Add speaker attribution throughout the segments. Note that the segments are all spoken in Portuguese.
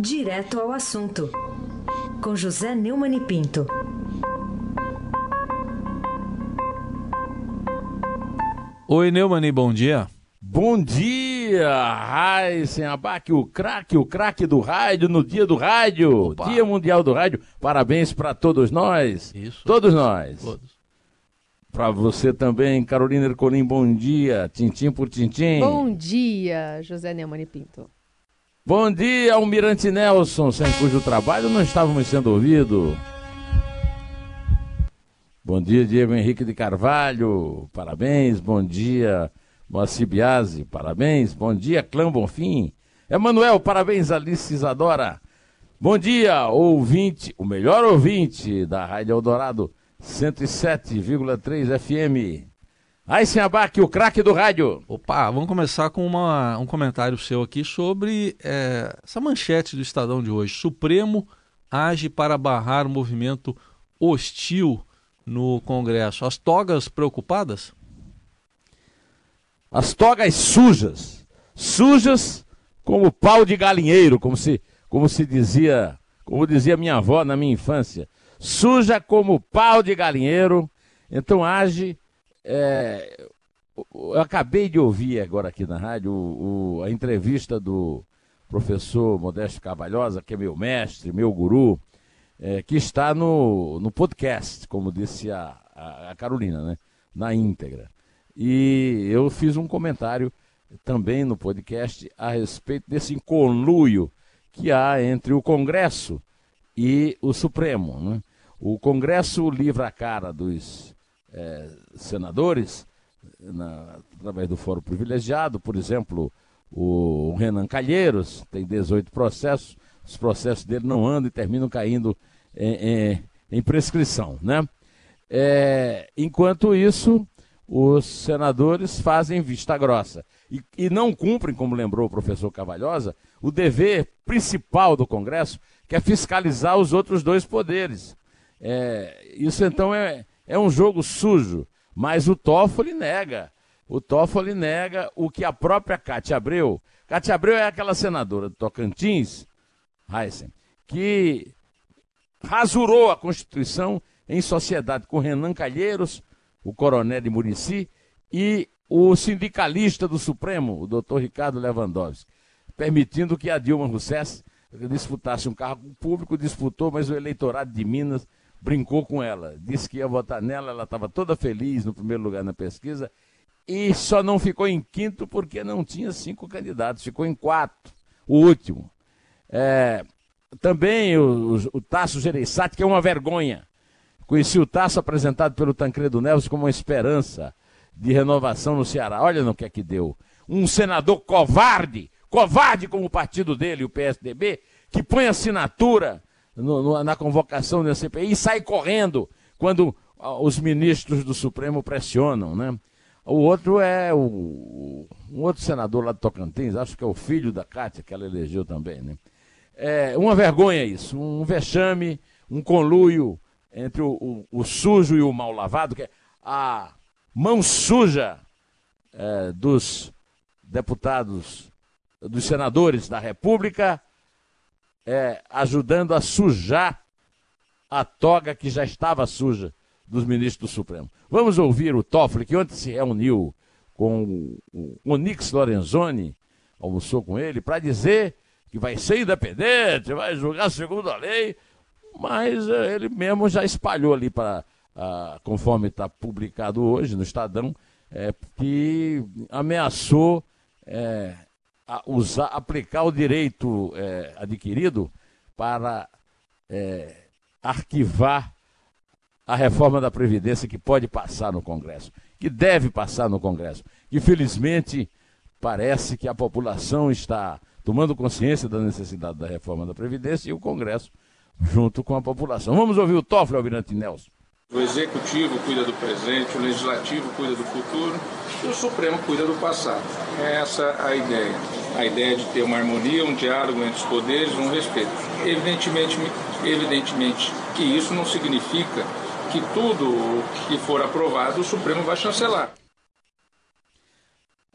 Speaker 1: Direto ao assunto, com José Neumann e Pinto.
Speaker 2: Oi, Neumani, bom dia.
Speaker 3: Bom dia, Raíssen Abac, o craque, o craque do rádio no dia do rádio,
Speaker 2: Opa.
Speaker 3: Dia Mundial do Rádio. Parabéns para todos nós,
Speaker 2: Isso.
Speaker 3: todos nós.
Speaker 2: Todos.
Speaker 3: Para você também, Carolina Ercolim, bom dia, tintim por tintim.
Speaker 4: Bom dia, José Neumann e Pinto.
Speaker 3: Bom dia, Almirante Nelson, sem cujo trabalho não estávamos sendo ouvidos. Bom dia, Diego Henrique de Carvalho, parabéns. Bom dia, Moacir Biasi, parabéns. Bom dia, Clã Bonfim. Emanuel, parabéns, Alice Isadora. Bom dia, ouvinte, o melhor ouvinte da Rádio Eldorado 107,3 FM. Aysen Abac, o craque do rádio.
Speaker 2: Opa, vamos começar com uma- um comentário seu aqui sobre é, essa manchete do Estadão de hoje. Supremo age para barrar o movimento hostil no Congresso. As togas preocupadas?
Speaker 3: As togas sujas, sujas como pau de galinheiro, como se, como se dizia, como dizia minha avó na minha infância, suja como pau de galinheiro. Então age. É, eu acabei de ouvir agora aqui na rádio o- o- a entrevista do professor Modesto Carvalhosa, que é meu mestre, meu guru, é, que está no, no podcast, como disse a, a- a Carolina, né? na íntegra. E eu fiz um comentário também no podcast a respeito desse conluio que há entre o Congresso e o Supremo. né? O Congresso livra a cara dos eh, senadores na- através do fórum privilegiado, por exemplo, o Renan Calheiros tem 18 processos, os processos dele não andam e terminam caindo em, em- em prescrição, né? É, enquanto isso, os senadores fazem vista grossa e, e não cumprem, como lembrou o professor Cavalhosa, o dever principal do Congresso, que é fiscalizar os outros dois poderes. É, isso então é, é um jogo sujo, mas o Toffoli nega. O Toffoli nega o que a própria Cátia Abreu. Cátia Abreu é aquela senadora do Tocantins, Heisen, que rasurou a Constituição em sociedade com Renan Calheiros, o coronel de Murici, e o sindicalista do Supremo, o doutor Ricardo Lewandowski, permitindo que a Dilma Rousseff disputasse um cargo público, disputou, mas o eleitorado de Minas brincou com ela, disse que ia votar nela, ela estava toda feliz no primeiro lugar na pesquisa, e só não ficou em quinto porque não tinha cinco candidatos, ficou em quatro, o último. É, também o, o, o Tasso Gereissati, que é uma vergonha. Conheci o Tasso apresentado pelo Tancredo Neves como uma esperança de renovação no Ceará. Olha no que é que deu. Um senador covarde, covarde como o partido dele, o PSDB, que põe assinatura no- no- na convocação da CPI e sai correndo quando ah, os ministros do Supremo pressionam, né? O outro é o, um outro senador lá de Tocantins, acho que é o filho da Cátia, que ela elegeu também, né? É uma vergonha isso, um vexame, um conluio entre o, o- o sujo e o mal lavado, que é a mão suja é, dos deputados, dos senadores da República, é, ajudando a sujar a toga que já estava suja dos ministros do Supremo. Vamos ouvir o Toffoli, que ontem se reuniu com o Onix Lorenzoni, almoçou com ele, para dizer que vai ser independente, vai julgar segundo a lei, mas eh, ele mesmo já espalhou ali para, conforme está publicado hoje no Estadão, eh, que ameaçou a usar, aplicar o direito eh, adquirido para eh, arquivar a reforma da Previdência que pode passar no Congresso, que deve passar no Congresso. E felizmente parece que a população está tomando consciência da necessidade da reforma da Previdência e o Congresso junto com a população. Vamos ouvir o Toffoli, Almirante Nelson.
Speaker 5: O executivo cuida do presente, o legislativo cuida do futuro e o Supremo cuida do passado. É essa a ideia. A ideia de ter uma harmonia, um diálogo entre os poderes, um respeito. Evidentemente, evidentemente que isso não significa que tudo que for aprovado o Supremo vai chancelar.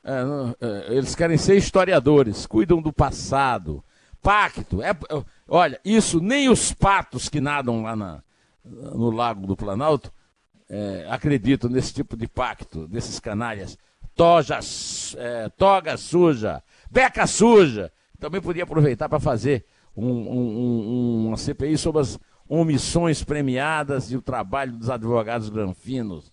Speaker 3: É, não, é, eles querem ser historiadores, cuidam do passado, pacto. É, olha, isso nem os patos que nadam lá na, no Lago do Planalto é, acreditam nesse tipo de pacto, desses canalhas. Toja, é, toga suja, beca suja. Também podia aproveitar para fazer um, um, um, uma CPI sobre as omissões premiadas e o trabalho dos advogados granfinos,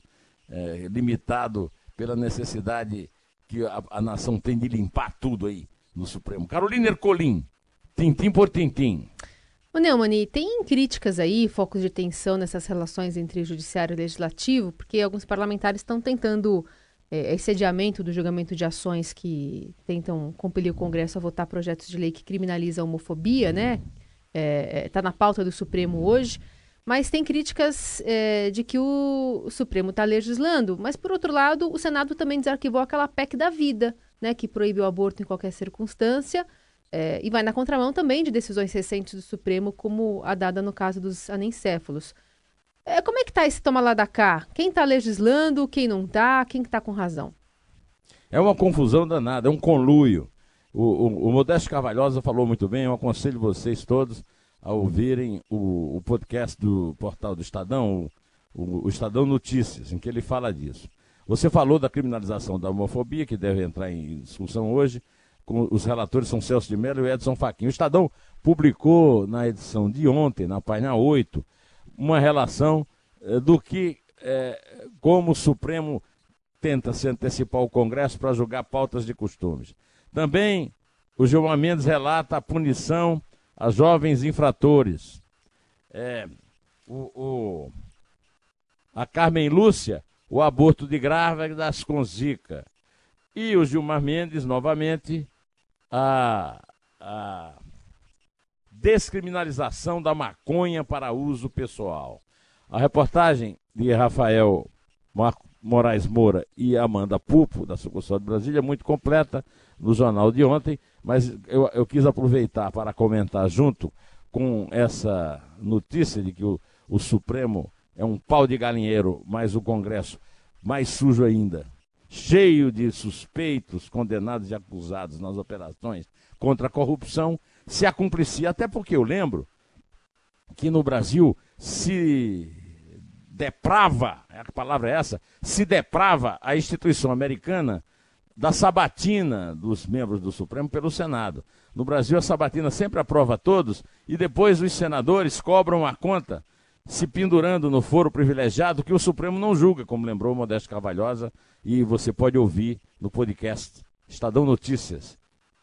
Speaker 3: é, limitado pela necessidade que a, a, nação tem de limpar tudo aí no Supremo. Carolina Ercolim, tintim por tintim.
Speaker 4: O Neumani, tem críticas aí, focos de tensão nessas relações entre judiciário e legislativo, porque alguns parlamentares estão tentando é, esse adiamento do julgamento de ações que tentam compelir o Congresso a votar projetos de lei que criminalizam a homofobia, né? Está é, é tá na pauta do Supremo hoje. Mas tem críticas é, de que o, o Supremo está legislando. Mas, por outro lado, o Senado também desarquivou aquela PEC da vida, né, que proíbe o aborto em qualquer circunstância. É, e vai na contramão também de decisões recentes do Supremo, como a dada no caso dos anencéfalos. É, como é que está esse toma lá da cá? Quem está legislando, quem não está, quem está com razão?
Speaker 3: É uma confusão danada, é um conluio. O, o, o Modesto Carvalhosa falou muito bem, eu aconselho vocês todos a ouvirem o, o podcast do portal do Estadão, o, o, Estadão Notícias, em que ele fala disso. Você falou da criminalização da homofobia, que deve entrar em discussão hoje. Os relatores são Celso de Mello e Edson Fachin. O Estadão publicou na edição de ontem, na página 8, uma relação eh, do que, eh, como o Supremo tenta se antecipar ao Congresso para julgar pautas de costumes. Também o Gilmar Mendes relata a punição a jovens infratores. É, o, o, a Carmen Lúcia, o aborto de grávidas com zika. E o Gilmar Mendes, novamente, a, a descriminalização da maconha para uso pessoal. A reportagem de Rafael Marco Moraes Moura e Amanda Pupo, da sucursal de Brasília, é muito completa no jornal de ontem, mas eu, eu quis aproveitar para comentar junto com essa notícia de que o, o Supremo é um pau de galinheiro, mas o Congresso mais sujo ainda, cheio de suspeitos, condenados e acusados nas operações contra a corrupção, se acumplicia. Até porque eu lembro que no Brasil se deprava, a palavra é essa, se deprava a instituição americana da sabatina dos membros do Supremo pelo Senado. No Brasil, a sabatina sempre aprova todos e depois os senadores cobram a conta, se pendurando no foro privilegiado que o Supremo não julga, como lembrou Modesto Carvalhosa, e você pode ouvir no podcast Estadão Notícias.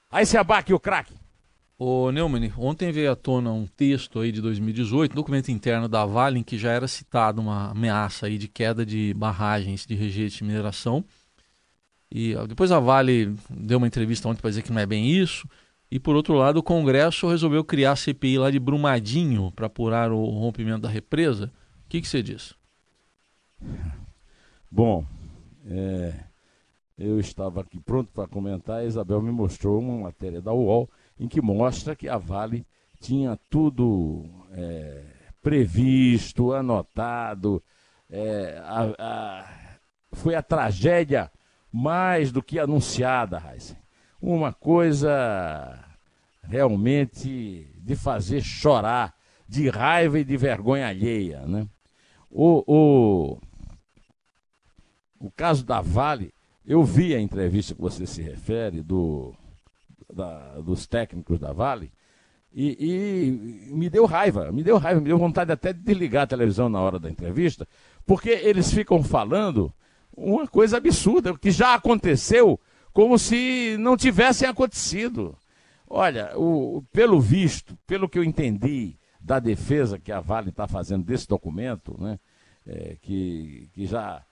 Speaker 3: Aí se abaque o craque.
Speaker 2: Ô Neumann, ontem veio à tona um texto aí de 2018, documento interno da Vale, em que já era citado uma ameaça aí de queda de barragens de rejeito de mineração. E depois a Vale deu uma entrevista ontem para dizer que não é bem isso. E por outro lado, o Congresso resolveu criar a CPI lá de Brumadinho para apurar o rompimento da represa. O que, que você diz?
Speaker 3: Bom, é, eu estava aqui pronto para comentar. A Isabel me mostrou uma matéria da UOL em que mostra que a Vale tinha tudo é, previsto, anotado. É, a, a, foi a tragédia mais do que anunciada, Heisen. Uma coisa realmente de fazer chorar, de raiva e de vergonha alheia. Né? O, o, o caso da Vale, eu vi a entrevista que você se refere do, da, dos técnicos da Vale e, e, me deu raiva, me deu raiva, me deu vontade até de desligar a televisão na hora da entrevista, porque eles ficam falando uma coisa absurda, que já aconteceu como se não tivesse acontecido. Olha, o, pelo visto, pelo que eu entendi da defesa que a Vale está fazendo desse documento, né, é, que, que já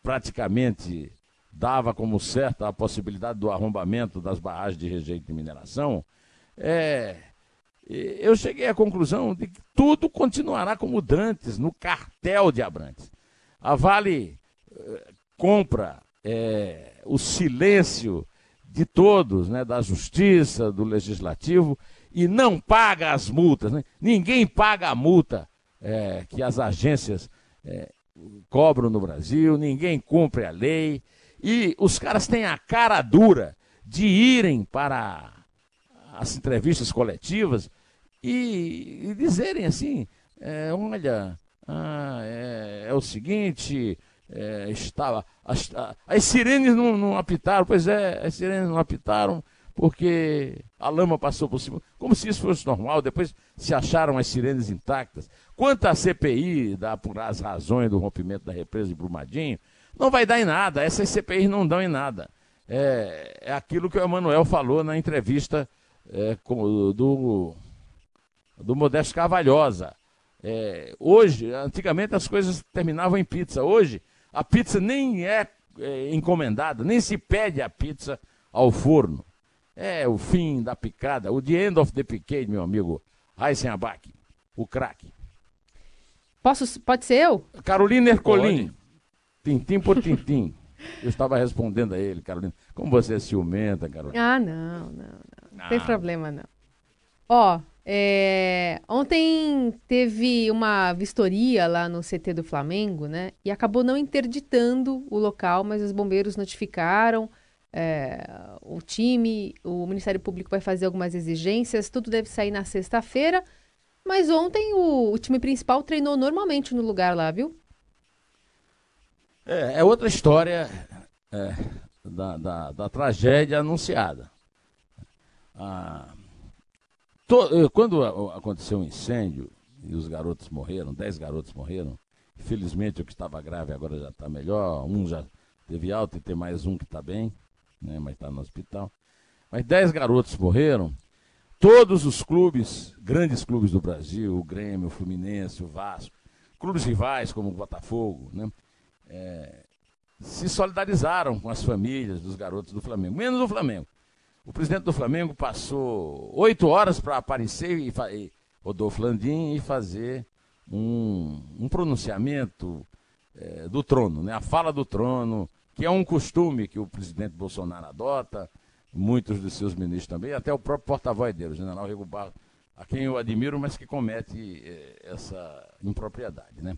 Speaker 3: praticamente dava como certa a possibilidade do arrombamento das barragens de rejeito de mineração, é, eu cheguei à conclusão de que tudo continuará como dantes no cartel de Abrantes. A Vale compra é, o silêncio de todos, né, da justiça, do legislativo, e não paga as multas. Né? Ninguém paga a multa é, que as agências cobram no Brasil, ninguém cumpre a lei, e os caras têm a cara dura de irem para as entrevistas coletivas e, e dizerem assim, é, olha, ah, é, é, o seguinte, é, estava, as, as sirenes não, não apitaram, pois é, as sirenes não apitaram porque a lama passou por cima, como se isso fosse normal, depois se acharam as sirenes intactas. Quanto à CPI, da apurar as razões do rompimento da represa de Brumadinho, não vai dar em nada, essas CPIs não dão em nada. É, é aquilo que o Emanuel falou na entrevista é, com, do, do Modesto Carvalhosa. É, hoje, antigamente as coisas terminavam em pizza. Hoje, a pizza nem é, é encomendada, nem se pede a pizza ao forno. É o fim da picada, o the end of the picade, meu amigo. Heisenabach, o craque.
Speaker 4: Posso, pode ser eu?
Speaker 3: Carolina Ercolim. Tintim por tintim. Eu estava respondendo a ele, Carolina. Como você é ciumenta, Carolina?
Speaker 4: Ah, não, não, não. Não tem problema, não. Ó, é, ontem teve uma vistoria lá no CT do Flamengo, né? E acabou não interditando o local, mas os bombeiros notificaram é, o time, o Ministério Público vai fazer algumas exigências, tudo deve sair na sexta-feira. Mas ontem o, o, time principal treinou normalmente no lugar lá, viu?
Speaker 3: É, é outra história é, da, da, da, tragédia anunciada. Ah, to, quando aconteceu o um incêndio e os garotos morreram, dez garotos morreram, infelizmente o que estava grave agora já está melhor, um já teve alta e tem mais um que está bem, né, mas está no hospital. Mas dez garotos morreram. Todos os clubes, grandes clubes do Brasil, o Grêmio, o Fluminense, o Vasco, clubes rivais como o Botafogo, né, é, se solidarizaram com as famílias dos garotos do Flamengo, menos o Flamengo. O presidente do Flamengo passou oito horas para aparecer e, e Rodolfo Landim e fazer um, um pronunciamento é, do trono, né? a fala do trono, que é um costume que o presidente Bolsonaro adota, muitos de seus ministros também, até o próprio porta-voz dele, o general Rego Barro, a quem eu admiro, mas que comete eh, essa impropriedade, né?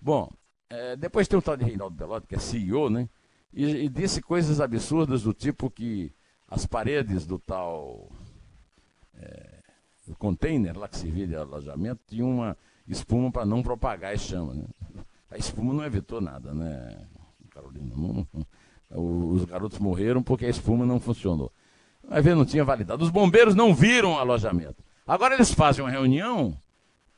Speaker 3: Bom, eh, depois tem o tal de Reinaldo Belotti, que é CEO, né? E, e, disse coisas absurdas do tipo que as paredes do tal eh, container lá que servia de alojamento tinham uma espuma para não propagar as chamas, né? A espuma não evitou nada, né? Carolina. Não, não, os garotos morreram porque a espuma não funcionou. Ver, não tinha validade. Os bombeiros não viram o alojamento. Agora eles fazem uma reunião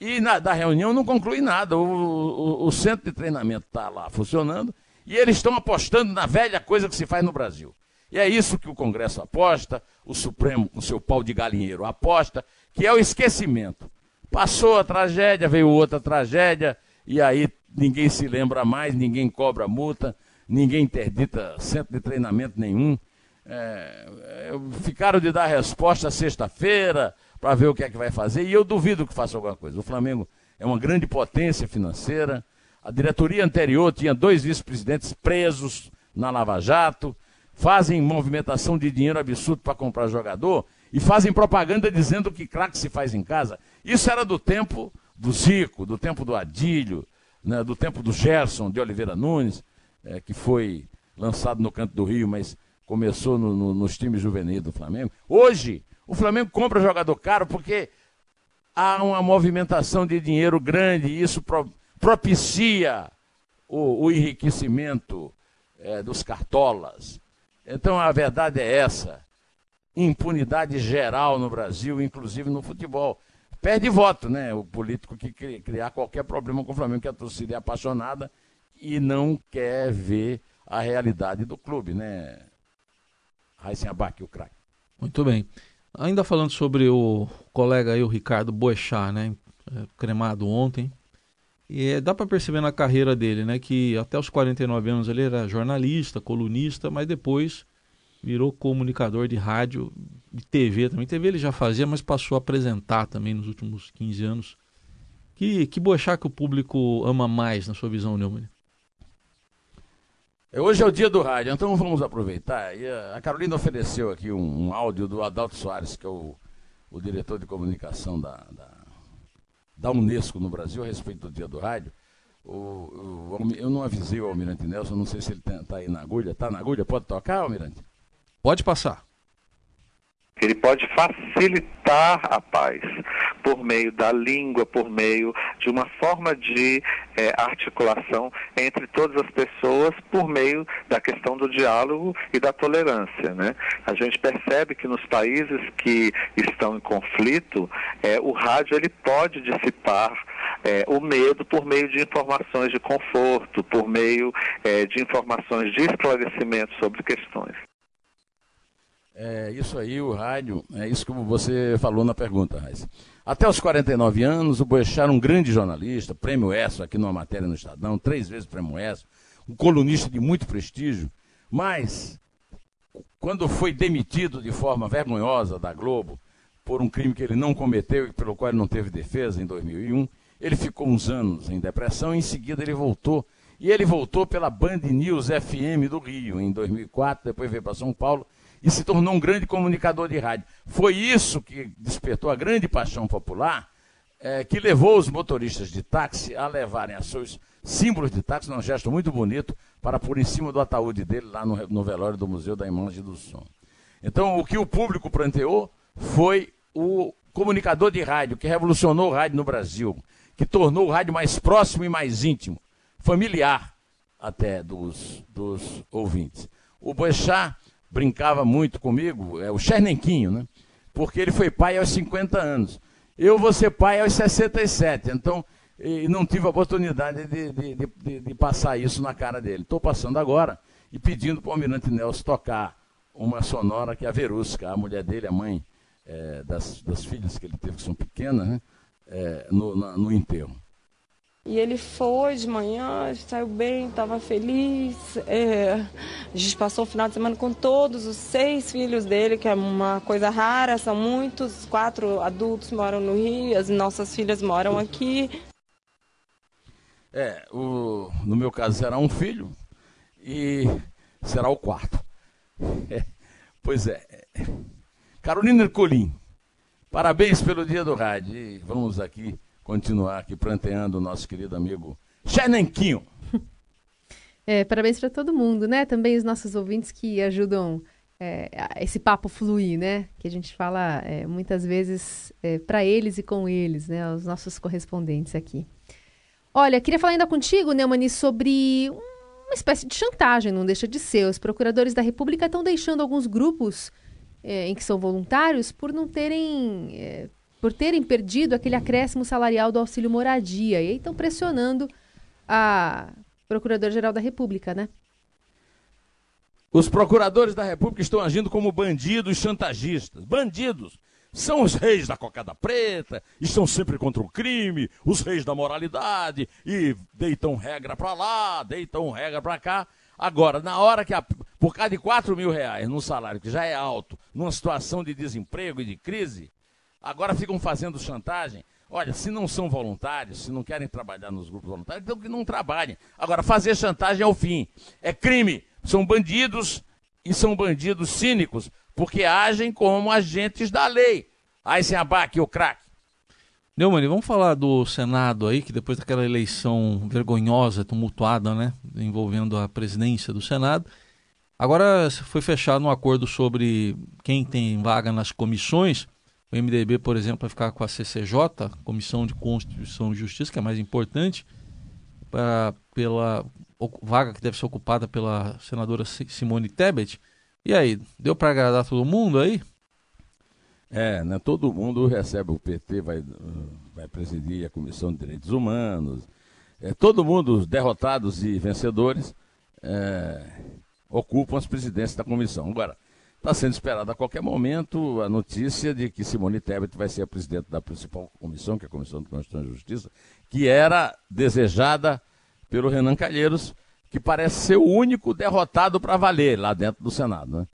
Speaker 3: e na, da reunião não conclui nada. O, o, o centro de treinamento está lá funcionando e eles estão apostando na velha coisa que se faz no Brasil. E é isso que o Congresso aposta, o Supremo com seu pau de galinheiro aposta, que é o esquecimento. Passou a tragédia, veio outra tragédia, e aí ninguém se lembra mais, ninguém cobra multa, ninguém interdita centro de treinamento nenhum. É, é, ficaram de dar resposta sexta-feira para ver o que é que vai fazer, e eu duvido que faça alguma coisa. O Flamengo é uma grande potência financeira. A diretoria anterior tinha dois vice-presidentes presos na Lava Jato, fazem movimentação de dinheiro absurdo para comprar jogador e fazem propaganda dizendo que craque se faz em casa. Isso era do tempo do Zico, do tempo do Adílio, né, do tempo do Gerson de Oliveira Nunes é, que foi lançado no Canto do Rio, mas começou no, no, nos times juvenis do Flamengo. Hoje, o Flamengo compra jogador caro porque há uma movimentação de dinheiro grande e isso pro, propicia o, o enriquecimento é, dos cartolas. Então a verdade é essa: impunidade geral no Brasil, inclusive no futebol. Perde voto, né? O político que criar qualquer problema com o Flamengo, que a torcida é apaixonada e não quer ver a realidade do clube, né? Raíssen Abac, o craque.
Speaker 2: Muito bem. Ainda falando sobre o colega aí, o Ricardo Boechat, né? É, cremado ontem. E é, dá para perceber na carreira dele, né? Que até os 49 anos ele era jornalista, colunista, mas depois virou comunicador de rádio e TV também. TV ele já fazia, mas passou a apresentar também nos últimos 15 anos. Que, que Boechat que o público ama mais, na sua visão, Neumann?
Speaker 3: Hoje é o dia do rádio, então vamos aproveitar. E a Carolina ofereceu aqui um, um áudio do Adalto Soares, que é o, o diretor de comunicação da, da, da, Unesco no Brasil, a respeito do dia do rádio. O, o, eu não avisei o Almirante Nelson, não sei se ele está aí na agulha. Está na agulha? Pode tocar, Almirante?
Speaker 2: Pode passar.
Speaker 6: Ele pode facilitar a paz por meio da língua, por meio de uma forma de é, articulação entre todas as pessoas, por meio da questão do diálogo e da tolerância. Né? A gente percebe que nos países que estão em conflito, é, o rádio ele pode dissipar é, o medo por meio de informações de conforto, por meio de informações de esclarecimento sobre questões.
Speaker 3: É isso aí, o rádio, é isso que você falou na pergunta, Raiz. Até os 49 anos, o Boechat era um grande jornalista, prêmio ESSO aqui numa matéria no Estadão, três vezes prêmio ESSO, um colunista de muito prestígio, mas quando foi demitido de forma vergonhosa da Globo por um crime que ele não cometeu e pelo qual ele não teve defesa em 2001, ele ficou uns anos em depressão e em seguida ele voltou. E ele voltou pela Band News FM do Rio em 2004, depois veio para São Paulo e se tornou um grande comunicador de rádio. Foi isso que despertou a grande paixão popular, é, que levou os motoristas de táxi a levarem a seus símbolos de táxi, num gesto muito bonito, para pôr em cima do ataúde dele lá no, no velório do Museu da Imagem do Som. Então, o que o público pranteou foi o comunicador de rádio, que revolucionou o rádio no Brasil, que tornou o rádio mais próximo e mais íntimo, familiar até dos, dos ouvintes. O Boechat brincava muito comigo, é o Chernenquinho, né? Porque ele foi pai aos 50 anos. Eu vou ser pai aos 67, então não tive a oportunidade de, de, de, de passar isso na cara dele. Estou passando agora e pedindo para o Almirante Nelson tocar uma sonora que é a Verusca, a mulher dele, a mãe é, das, das filhas que ele teve, que são pequenas, né? é, no, na, no enterro.
Speaker 7: E ele foi de manhã, saiu bem, estava feliz. É, a gente passou o final de semana com todos os seis filhos dele, que é uma coisa rara, são muitos. Quatro adultos moram no Rio, as nossas filhas moram aqui.
Speaker 3: É, o, no meu caso será um filho e será o quarto. É, pois é. Carolina Ercolim, Parabéns pelo dia do rádio. E vamos aqui continuar aqui planteando o nosso querido amigo Xenenquinho.
Speaker 4: É, parabéns para todo mundo, né? Também os nossos ouvintes que ajudam é, esse papo fluir, né? Que a gente fala é, muitas vezes é, para eles e com eles, né? Os nossos correspondentes aqui. Olha, queria falar ainda contigo, Neumani, sobre uma espécie de chantagem, não deixa de ser. Os procuradores da República estão deixando alguns grupos é, em que são voluntários por não terem é, por terem perdido aquele acréscimo salarial do auxílio moradia e aí estão pressionando a Procuradora-Geral da República, né?
Speaker 3: Os procuradores da República estão agindo como bandidos chantagistas. Bandidos! São os reis da cocada preta, estão sempre contra o crime, os reis da moralidade, e deitam regra para lá, deitam regra para cá. Agora, na hora que, a, por causa de 4 mil reais num salário que já é alto, numa situação de desemprego e de crise, agora ficam fazendo chantagem. Olha, se não são voluntários, se não querem trabalhar nos grupos voluntários, então que não trabalhem. Agora, fazer chantagem é o fim. É crime. São bandidos e são bandidos cínicos, porque agem como agentes da lei. Aí sem abaque, o craque.
Speaker 2: Neumann, vamos falar do Senado aí, que depois daquela eleição vergonhosa, tumultuada, né, envolvendo a presidência do Senado, agora foi fechado um acordo sobre quem tem vaga nas comissões. O MDB, por exemplo, vai ficar com a CCJ, Comissão de Constituição e Justiça, que é mais importante, pra, pela vaga que deve ser ocupada pela senadora Simone Tebet. E aí, deu para agradar todo mundo aí?
Speaker 3: É, né, todo mundo recebe, o PT vai, vai presidir a Comissão de Direitos Humanos, é, todo mundo, os derrotados e vencedores, é, ocupam as presidências da comissão. Agora, está sendo esperada a qualquer momento a notícia de que Simone Tebet vai ser a presidente da principal comissão, que é a Comissão de Constituição e Justiça, que era desejada pelo Renan Calheiros, que parece ser o único derrotado para valer lá dentro do Senado. Né?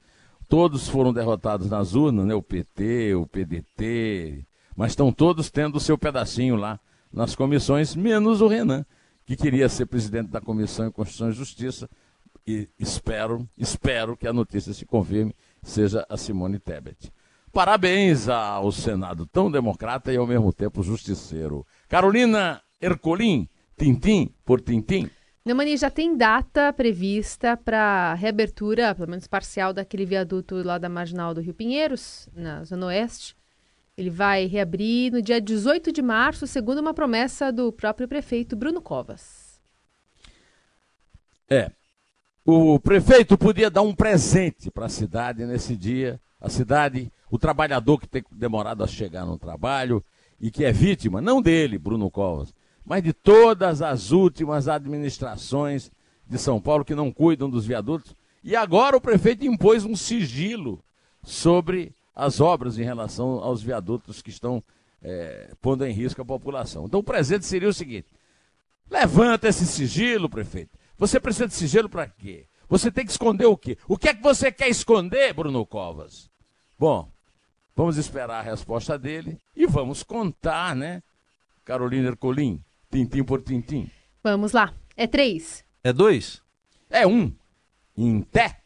Speaker 3: Todos foram derrotados nas urnas, né? o PT, o PDT, mas estão todos tendo o seu pedacinho lá nas comissões, menos o Renan, que queria ser presidente da Comissão de Constituição e Justiça, e espero, espero que a notícia se confirme, seja a Simone Tebet. Parabéns ao Senado tão democrata e ao mesmo tempo justiceiro. Carolina Ercolim, Tintim por Tintim.
Speaker 4: Neumani, já tem data prevista para reabertura, pelo menos parcial, daquele viaduto lá da Marginal do Rio Pinheiros, na Zona Oeste. Ele vai reabrir no dia 18 de março, segundo uma promessa do próprio prefeito Bruno Covas.
Speaker 3: É. O prefeito podia dar um presente para a cidade nesse dia. A cidade, o trabalhador que tem demorado a chegar no trabalho e que é vítima, não dele, Bruno Covas, mas de todas as últimas administrações de São Paulo que não cuidam dos viadutos. E agora o prefeito impôs um sigilo sobre as obras em relação aos viadutos que estão é, pondo em risco a população. Então o presente seria o seguinte: levanta esse sigilo, prefeito. Você precisa de sigilo para quê? Você tem que esconder o quê? O que é que você quer esconder, Bruno Covas? Bom, vamos esperar a resposta dele e vamos contar, né, Carolina Ercolim? Tintim por tintim.
Speaker 4: Vamos lá. É três.
Speaker 2: É dois?
Speaker 3: É um. Em té.